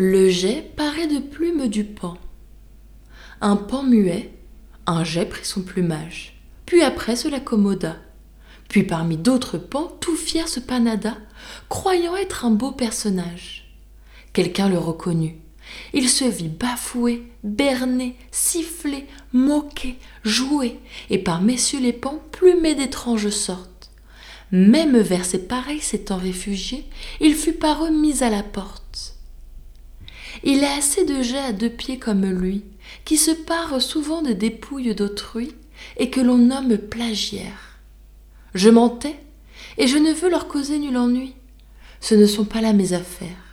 Le jet paraît de plume du pan. Un pan muet, un jet prit son plumage, puis après se l'accommoda. Puis parmi d'autres pans, tout fier se panada, croyant être un beau personnage. Quelqu'un le reconnut. Il se vit bafoué, berné, sifflé, moqué, joué, et par messieurs les pans plumé d'étranges sortes. Même vers ses pareils s'étant réfugié, il fut par eux mis à la porte. Il a assez de jets à deux pieds comme lui, qui se parent souvent de dépouilles d'autrui, et que l'on nomme plagiaires. Je m'en tais, et je ne veux leur causer nul ennui. Ce ne sont pas là mes affaires.